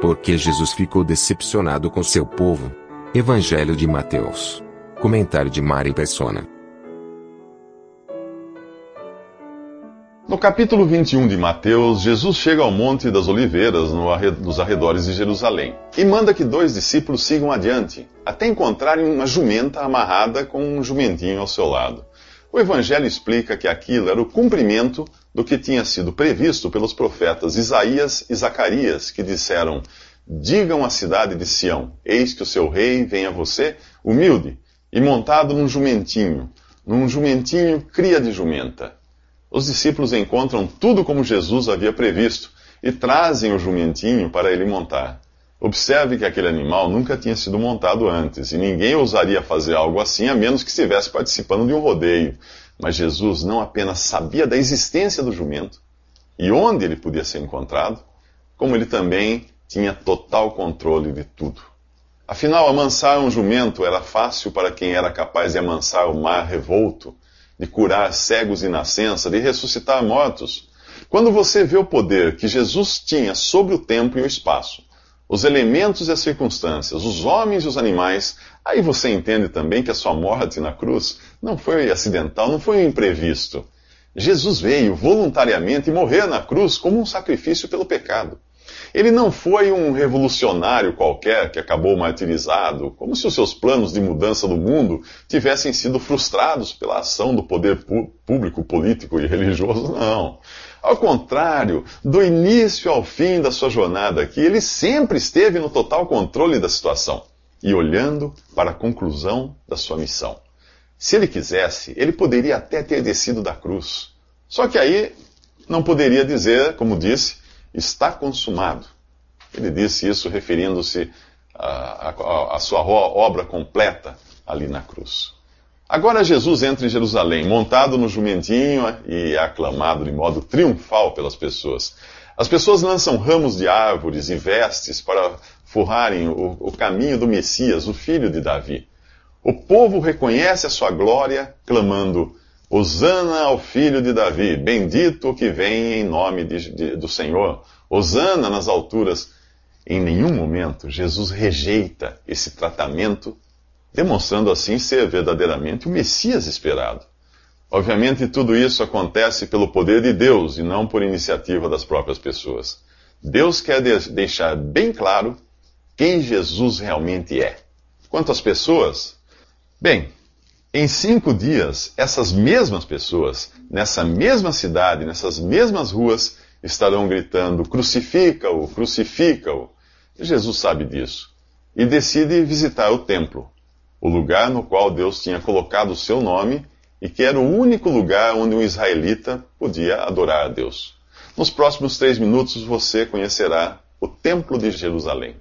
Porque Jesus ficou decepcionado com seu povo. Evangelho de Mateus. Comentário de Mari Persona. No capítulo 21 de Mateus, Jesus chega ao Monte das Oliveiras, nos arredores de Jerusalém, e manda que dois discípulos sigam adiante, até encontrarem uma jumenta amarrada com um jumentinho ao seu lado. O Evangelho explica que aquilo era o cumprimento do que tinha sido previsto pelos profetas Isaías e Zacarias, que disseram: Digam à cidade de Sião: Eis que o seu rei vem a você, humilde, e montado num jumentinho, num jumentinho cria de jumenta. Os discípulos encontram tudo como Jesus havia previsto e trazem o jumentinho para ele montar. Observe que aquele animal nunca tinha sido montado antes e ninguém ousaria fazer algo assim a menos que estivesse participando de um rodeio. Mas Jesus não apenas sabia da existência do jumento e onde ele podia ser encontrado, como ele também tinha total controle de tudo. Afinal, amansar um jumento era fácil para quem era capaz de amansar o mar revolto de curar cegos de nascença, de ressuscitar mortos. Quando você vê o poder que Jesus tinha sobre o tempo e o espaço, os elementos e as circunstâncias, os homens e os animais, aí você entende também que a sua morte na cruz não foi acidental, não foi um imprevisto. Jesus veio voluntariamente morrer na cruz como um sacrifício pelo pecado. Ele não foi um revolucionário qualquer que acabou martirizado, como se os seus planos de mudança do mundo tivessem sido frustrados pela ação do poder público, político e religioso. Não. Ao contrário, do início ao fim da sua jornada aqui, ele sempre esteve no total controle da situação e olhando para a conclusão da sua missão. Se ele quisesse, ele poderia até ter descido da cruz. Só que aí não poderia dizer, como disse, está consumado. Ele disse isso referindo-se à sua obra completa ali na cruz. Agora Jesus entra em Jerusalém, montado no jumentinho e aclamado de modo triunfal pelas pessoas. As pessoas lançam ramos de árvores e vestes para forrarem o, o caminho do Messias, o filho de Davi. O povo reconhece a sua glória, clamando: Hosana ao filho de Davi, bendito o que vem em nome de, de, do Senhor. Hosana nas alturas. Em nenhum momento Jesus rejeita esse tratamento, demonstrando assim ser verdadeiramente o Messias esperado. Obviamente, tudo isso acontece pelo poder de Deus e não por iniciativa das próprias pessoas. Deus quer de deixar bem claro quem Jesus realmente é. Quanto às pessoas, bem, em cinco dias, essas mesmas pessoas, nessa mesma cidade, nessas mesmas ruas, estarão gritando: crucifica-o, crucifica-o. Jesus sabe disso e decide visitar o templo, o lugar no qual Deus tinha colocado o seu nome e que era o único lugar onde um israelita podia adorar a Deus. Nos próximos três minutos você conhecerá o Templo de Jerusalém.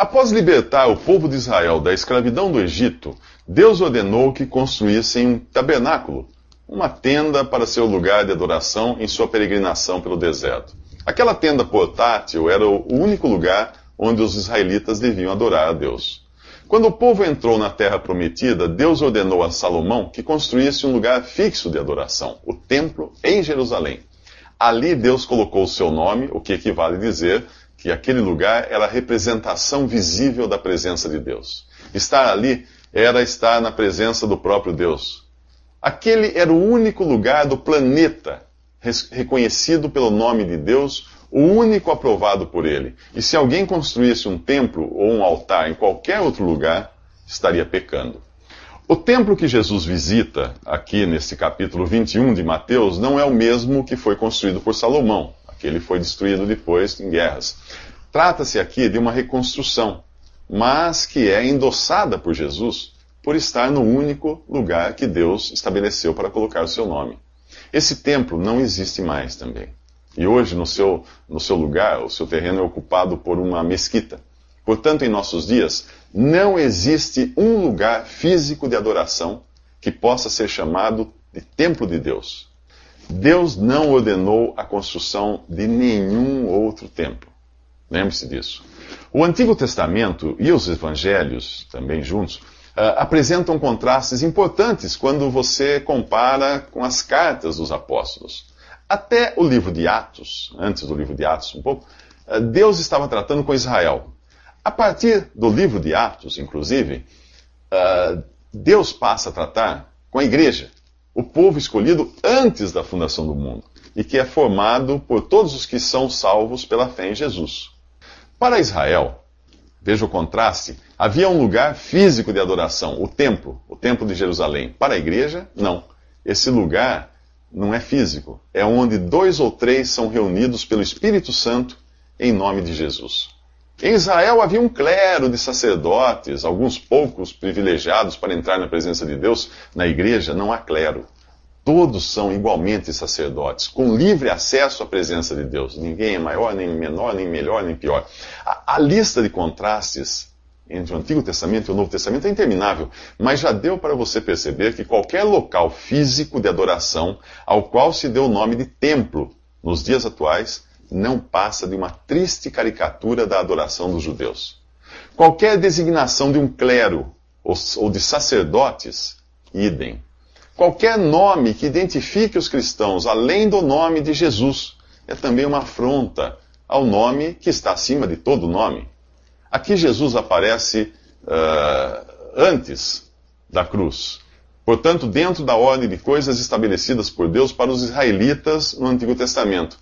Após libertar o povo de Israel da escravidão do Egito, Deus ordenou que construíssem um tabernáculo, uma tenda para ser o lugar de adoração em sua peregrinação pelo deserto. Aquela tenda portátil era o único lugar onde os israelitas deviam adorar a Deus. Quando o povo entrou na terra prometida, Deus ordenou a Salomão que construísse um lugar fixo de adoração, o templo em Jerusalém. Ali Deus colocou o seu nome, o que equivale a dizer que aquele lugar era a representação visível da presença de Deus. Estar ali era estar na presença do próprio Deus. Aquele era o único lugar do planeta reconhecido pelo nome de Deus, o único aprovado por ele. E se alguém construísse um templo ou um altar em qualquer outro lugar, estaria pecando. O templo que Jesus visita aqui nesse capítulo 21 de Mateus não é o mesmo que foi construído por Salomão. Aquele foi destruído depois em guerras. Trata-se aqui de uma reconstrução, mas que é endossada por Jesus por estar no único lugar que Deus estabeleceu para colocar o seu nome. Esse templo não existe mais também. E hoje, no seu, no seu lugar, o seu terreno é ocupado por uma mesquita. Portanto, em nossos dias, não existe um lugar físico de adoração que possa ser chamado de templo de Deus. Deus não ordenou a construção de nenhum outro templo. Lembre-se disso. O Antigo Testamento e os Evangelhos, também juntos, uh, apresentam contrastes importantes quando você compara com as cartas dos apóstolos. Até o livro de Atos, antes do livro de Atos um pouco, uh, Deus estava tratando com Israel. A partir do livro de Atos, inclusive, uh, Deus passa a tratar com a igreja, o povo escolhido antes da fundação do mundo, e que é formado por todos os que são salvos pela fé em Jesus. Para Israel, veja o contraste, havia um lugar físico de adoração, o templo, o templo de Jerusalém. Para a igreja, não. Esse lugar não é físico, é onde dois ou três são reunidos pelo Espírito Santo em nome de Jesus. Em Israel havia um clero de sacerdotes, alguns poucos privilegiados para entrar na presença de Deus. Na igreja não há clero. Todos são igualmente sacerdotes, com livre acesso à presença de Deus. Ninguém é maior, nem menor, nem melhor, nem pior. A, a lista de contrastes entre o Antigo Testamento e o Novo Testamento é interminável, mas já deu para você perceber que qualquer local físico de adoração ao qual se deu o nome de templo nos dias atuais não passa de uma triste caricatura da adoração dos judeus. Qualquer designação de um clero ou de sacerdotes, idem Qualquer nome que identifique os cristãos além do nome de Jesus é também uma afronta ao nome que está acima de todo nome. Aqui Jesus aparece uh, antes da cruz. Portanto, dentro da ordem de coisas estabelecidas por Deus para os israelitas no Antigo Testamento.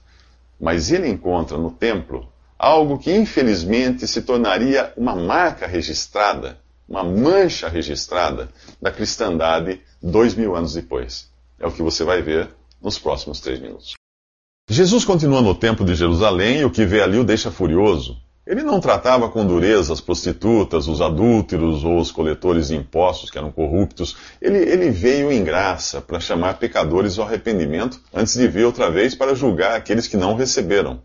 Mas ele encontra no templo algo que infelizmente se tornaria uma marca registrada uma mancha registrada da cristandade dois mil anos depois. É o que você vai ver nos próximos três minutos. Jesus continua no templo de Jerusalém e o que vê ali o deixa furioso. Ele não tratava com dureza as prostitutas, os adúlteros ou os coletores de impostos que eram corruptos. Ele, ele veio em graça para chamar pecadores ao arrependimento antes de vir outra vez para julgar aqueles que não receberam.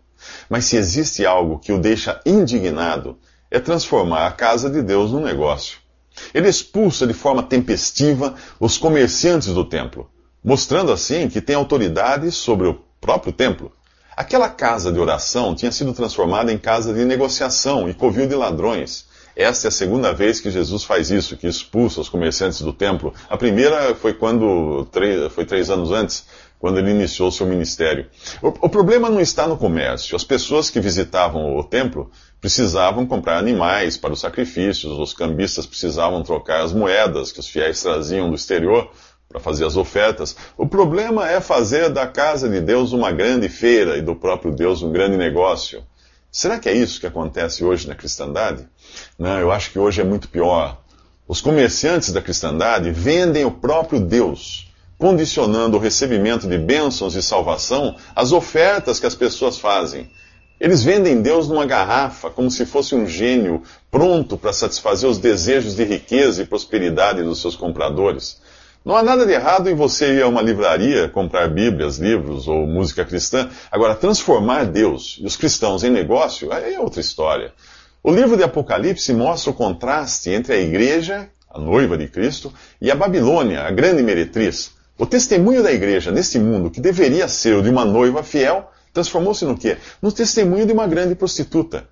Mas se existe algo que o deixa indignado, é transformar a casa de Deus num negócio. Ele expulsa de forma tempestiva os comerciantes do templo, mostrando assim que tem autoridade sobre o próprio templo. Aquela casa de oração tinha sido transformada em casa de negociação e covil de ladrões. Esta é a segunda vez que Jesus faz isso, que expulsa os comerciantes do templo. A primeira foi quando foi três anos antes, quando ele iniciou seu ministério. O, o, problema não está no comércio. As pessoas que visitavam o templo precisavam comprar animais para os sacrifícios, os cambistas precisavam trocar as moedas que os fiéis traziam do exterior para fazer as ofertas. O problema é fazer da casa de Deus uma grande feira e do próprio Deus um grande negócio. Será que é isso que acontece hoje na cristandade? Não, eu acho que hoje é muito pior. Os comerciantes da cristandade vendem o próprio Deus condicionando o recebimento de bênçãos e salvação às ofertas que as pessoas fazem. Eles vendem Deus numa garrafa, como se fosse um gênio pronto para satisfazer os desejos de riqueza e prosperidade dos seus compradores. Não há nada de errado em você ir a uma livraria comprar Bíblias, livros ou música cristã. Agora, transformar Deus e os cristãos em negócio é outra história. O livro de Apocalipse mostra o contraste entre a igreja, a noiva de Cristo, e a Babilônia, a grande meretriz. O testemunho da igreja neste mundo, que deveria ser o de uma noiva fiel, transformou-se no quê? No testemunho de uma grande prostituta.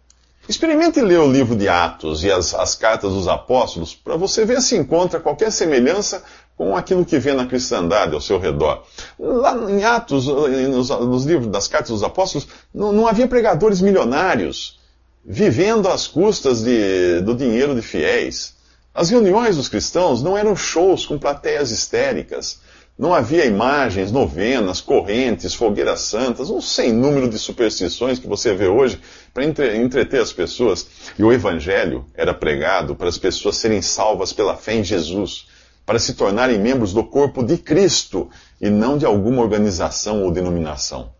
Experimente ler o livro de Atos e as, as cartas dos apóstolos para você ver se encontra qualquer semelhança com aquilo que vê na cristandade ao seu redor. Lá em Atos, nos, nos livros das cartas dos apóstolos, não, não havia pregadores milionários vivendo às custas de, do dinheiro de fiéis. As reuniões dos cristãos não eram shows com plateias histéricas. Não havia imagens, novenas, correntes, fogueiras santas, um sem número de superstições que você vê hoje para entre, entreter as pessoas. E o Evangelho era pregado para as pessoas serem salvas pela fé em Jesus, para se tornarem membros do corpo de Cristo e não de alguma organização ou denominação.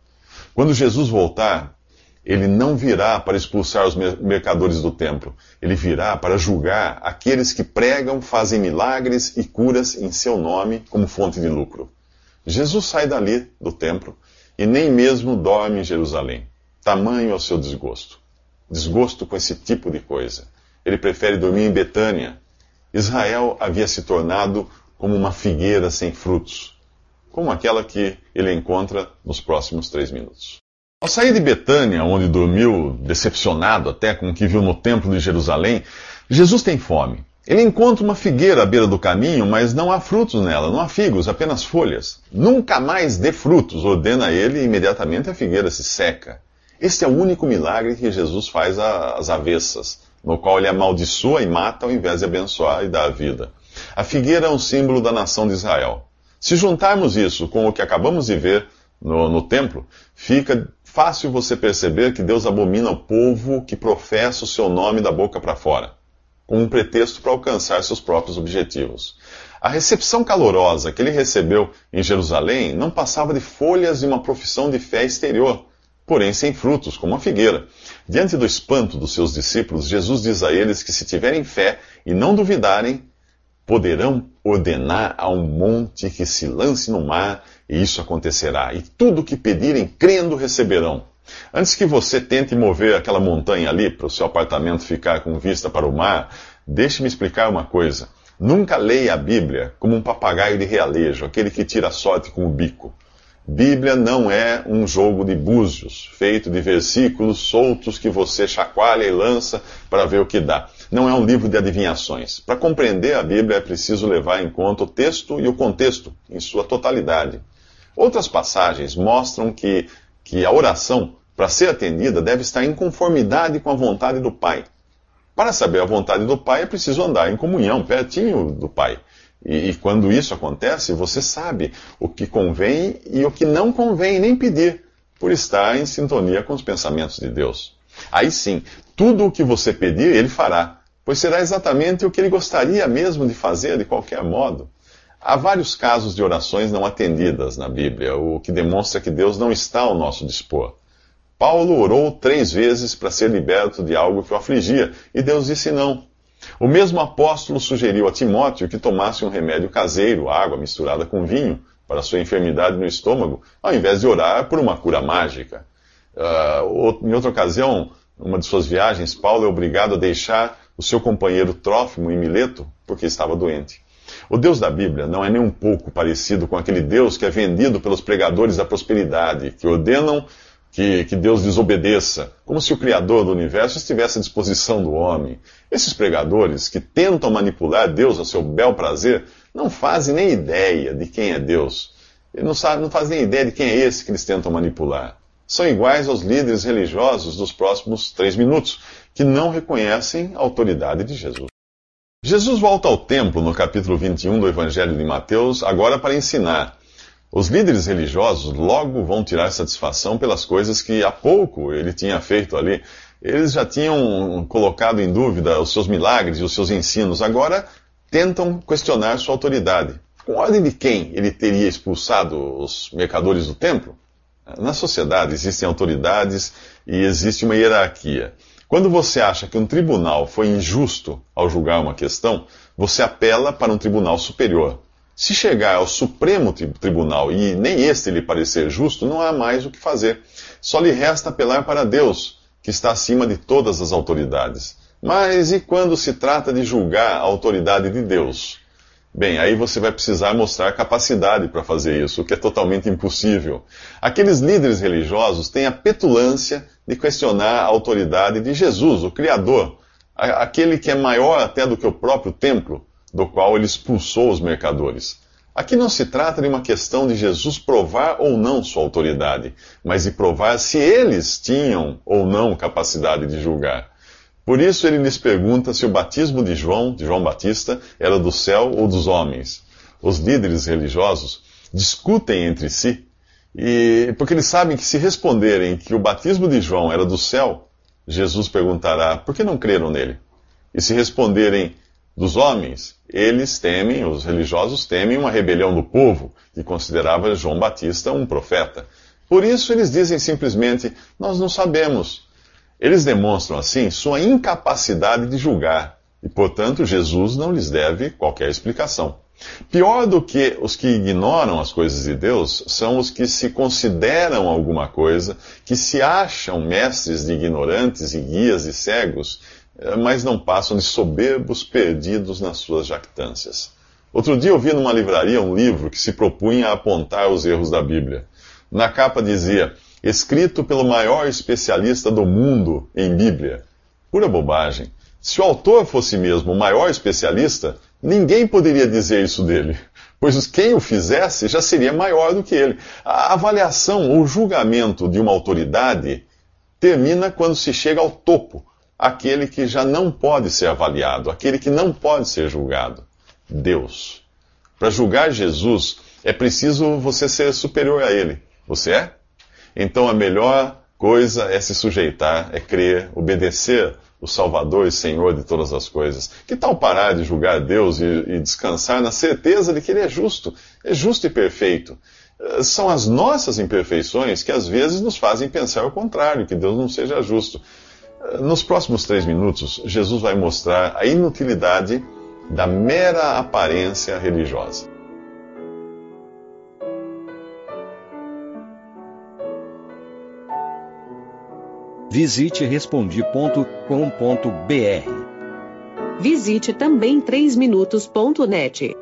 Quando Jesus voltar, ele não virá para expulsar os mercadores do templo. Ele virá para julgar aqueles que pregam, fazem milagres e curas em seu nome como fonte de lucro. Jesus sai dali do templo e nem mesmo dorme em Jerusalém. Tamanho é o seu desgosto. Desgosto com esse tipo de coisa. Ele prefere dormir em Betânia. Israel havia se tornado como uma figueira sem frutos, como aquela que ele encontra nos próximos três minutos. Ao sair de Betânia, onde dormiu, decepcionado até com o que viu no templo de Jerusalém, Jesus tem fome. Ele encontra uma figueira à beira do caminho, mas não há frutos nela, não há figos, apenas folhas. Nunca mais dê frutos, ordena ele, e imediatamente a figueira se seca. Este é o único milagre que Jesus faz às avessas, no qual ele amaldiçoa e mata ao invés de abençoar e dar a vida. A figueira é um símbolo da nação de Israel. Se juntarmos isso com o que acabamos de ver no, no templo, fica fácil você perceber que Deus abomina o povo que professa o seu nome da boca para fora, com um pretexto para alcançar seus próprios objetivos. A recepção calorosa que ele recebeu em Jerusalém não passava de folhas de uma profissão de fé exterior, porém sem frutos, como a figueira. Diante do espanto dos seus discípulos, Jesus diz a eles que se tiverem fé e não duvidarem, poderão ordenar a um monte que se lance no mar, e isso acontecerá. E tudo o que pedirem, crendo, receberão. Antes que você tente mover aquela montanha ali para o seu apartamento ficar com vista para o mar, deixe-me explicar uma coisa. Nunca leia a Bíblia como um papagaio de realejo, aquele que tira sorte com o bico. Bíblia não é um jogo de búzios, feito de versículos soltos que você chacoalha e lança para ver o que dá não é um livro de adivinhações. Para compreender a Bíblia é preciso levar em conta o texto e o contexto em sua totalidade. Outras passagens mostram que, que a oração, para ser atendida, deve estar em conformidade com a vontade do Pai. Para saber a vontade do Pai, é preciso andar em comunhão, pertinho do Pai. E, e, quando isso acontece, você sabe o que convém e o que não convém nem pedir, por estar em sintonia com os pensamentos de Deus. Aí sim, tudo o que você pedir, Ele fará pois será exatamente o que ele gostaria mesmo de fazer de qualquer modo. Há vários casos de orações não atendidas na Bíblia, o que demonstra que Deus não está ao nosso dispor. Paulo orou três vezes para ser liberto de algo que o afligia, e Deus disse não. O mesmo apóstolo sugeriu a Timóteo que tomasse um remédio caseiro, água misturada com vinho, para sua enfermidade no estômago, ao invés de orar por uma cura mágica. Uh, em outra ocasião, numa de suas viagens, Paulo é obrigado a deixar o seu companheiro Trófimo em Mileto porque estava doente. O Deus da Bíblia não é nem um pouco parecido com aquele Deus que é vendido pelos pregadores da prosperidade, que ordenam que, que, Deus desobedeça, como se o Criador do universo estivesse à disposição do homem. Esses pregadores que tentam manipular Deus a seu bel prazer não fazem nem ideia de quem é Deus. Eles não, sabem, não fazem nem ideia de quem é esse que eles tentam manipular. São iguais aos líderes religiosos dos próximos três minutos, que não reconhecem a autoridade de Jesus. Jesus volta ao templo no capítulo 21 do Evangelho de Mateus, agora para ensinar. Os líderes religiosos logo vão tirar satisfação pelas coisas que há pouco ele tinha feito ali. Eles já tinham colocado em dúvida os seus milagres e os seus ensinos, agora tentam questionar sua autoridade. Com ordem de quem ele teria expulsado os mercadores do templo? Na sociedade existem autoridades e existe uma hierarquia. Quando você acha que um tribunal foi injusto ao julgar uma questão, você apela para um tribunal superior. Se chegar ao Supremo Tribunal e nem este lhe parecer justo, não há mais o que fazer. Só lhe resta apelar para Deus, que está acima de todas as autoridades. Mas e quando se trata de julgar a autoridade de Deus? Bem, aí você vai precisar mostrar capacidade para fazer isso, o que é totalmente impossível. Aqueles líderes religiosos têm a petulância de questionar a autoridade de Jesus, o Criador, aquele que é maior até do que o próprio templo, do qual ele expulsou os mercadores. Aqui não se trata de uma questão de Jesus provar ou não sua autoridade, mas de provar se eles tinham ou não capacidade de julgar. Por isso ele lhes pergunta se o batismo de João, de João Batista, era do céu ou dos homens. Os líderes religiosos discutem entre si, e porque eles sabem que se responderem que o batismo de João era do céu, Jesus perguntará: por que não creram nele? E se responderem dos homens, eles temem, os religiosos temem uma rebelião do povo, que considerava João Batista um profeta. Por isso eles dizem simplesmente: nós não sabemos. Eles demonstram assim sua incapacidade de julgar e, portanto, Jesus não lhes deve qualquer explicação. Pior do que os que ignoram as coisas de Deus são os que se consideram alguma coisa, que se acham mestres de ignorantes e guias de cegos, mas não passam de soberbos perdidos nas suas jactâncias. Outro dia eu vi numa livraria um livro que se propunha a apontar os erros da Bíblia. Na capa dizia, escrito pelo maior especialista do mundo em Bíblia. Pura bobagem. Se o autor fosse mesmo o maior especialista, ninguém poderia dizer isso dele, pois quem o fizesse já seria maior do que ele. A avaliação ou julgamento de uma autoridade termina quando se chega ao topo, aquele que já não pode ser avaliado, aquele que não pode ser julgado. Deus. Para julgar Jesus, é preciso você ser superior a ele. Você é? Então a melhor coisa é se sujeitar, é crer, obedecer o Salvador e Senhor de todas as coisas. Que tal parar de julgar Deus e, e, descansar na certeza de que Ele é justo, é justo e perfeito? São as nossas imperfeições que às vezes nos fazem pensar o contrário, que Deus não seja justo. Nos próximos três minutos, Jesus vai mostrar a inutilidade da mera aparência religiosa. Visite respondi.com.br. Visite também 3minutos.net.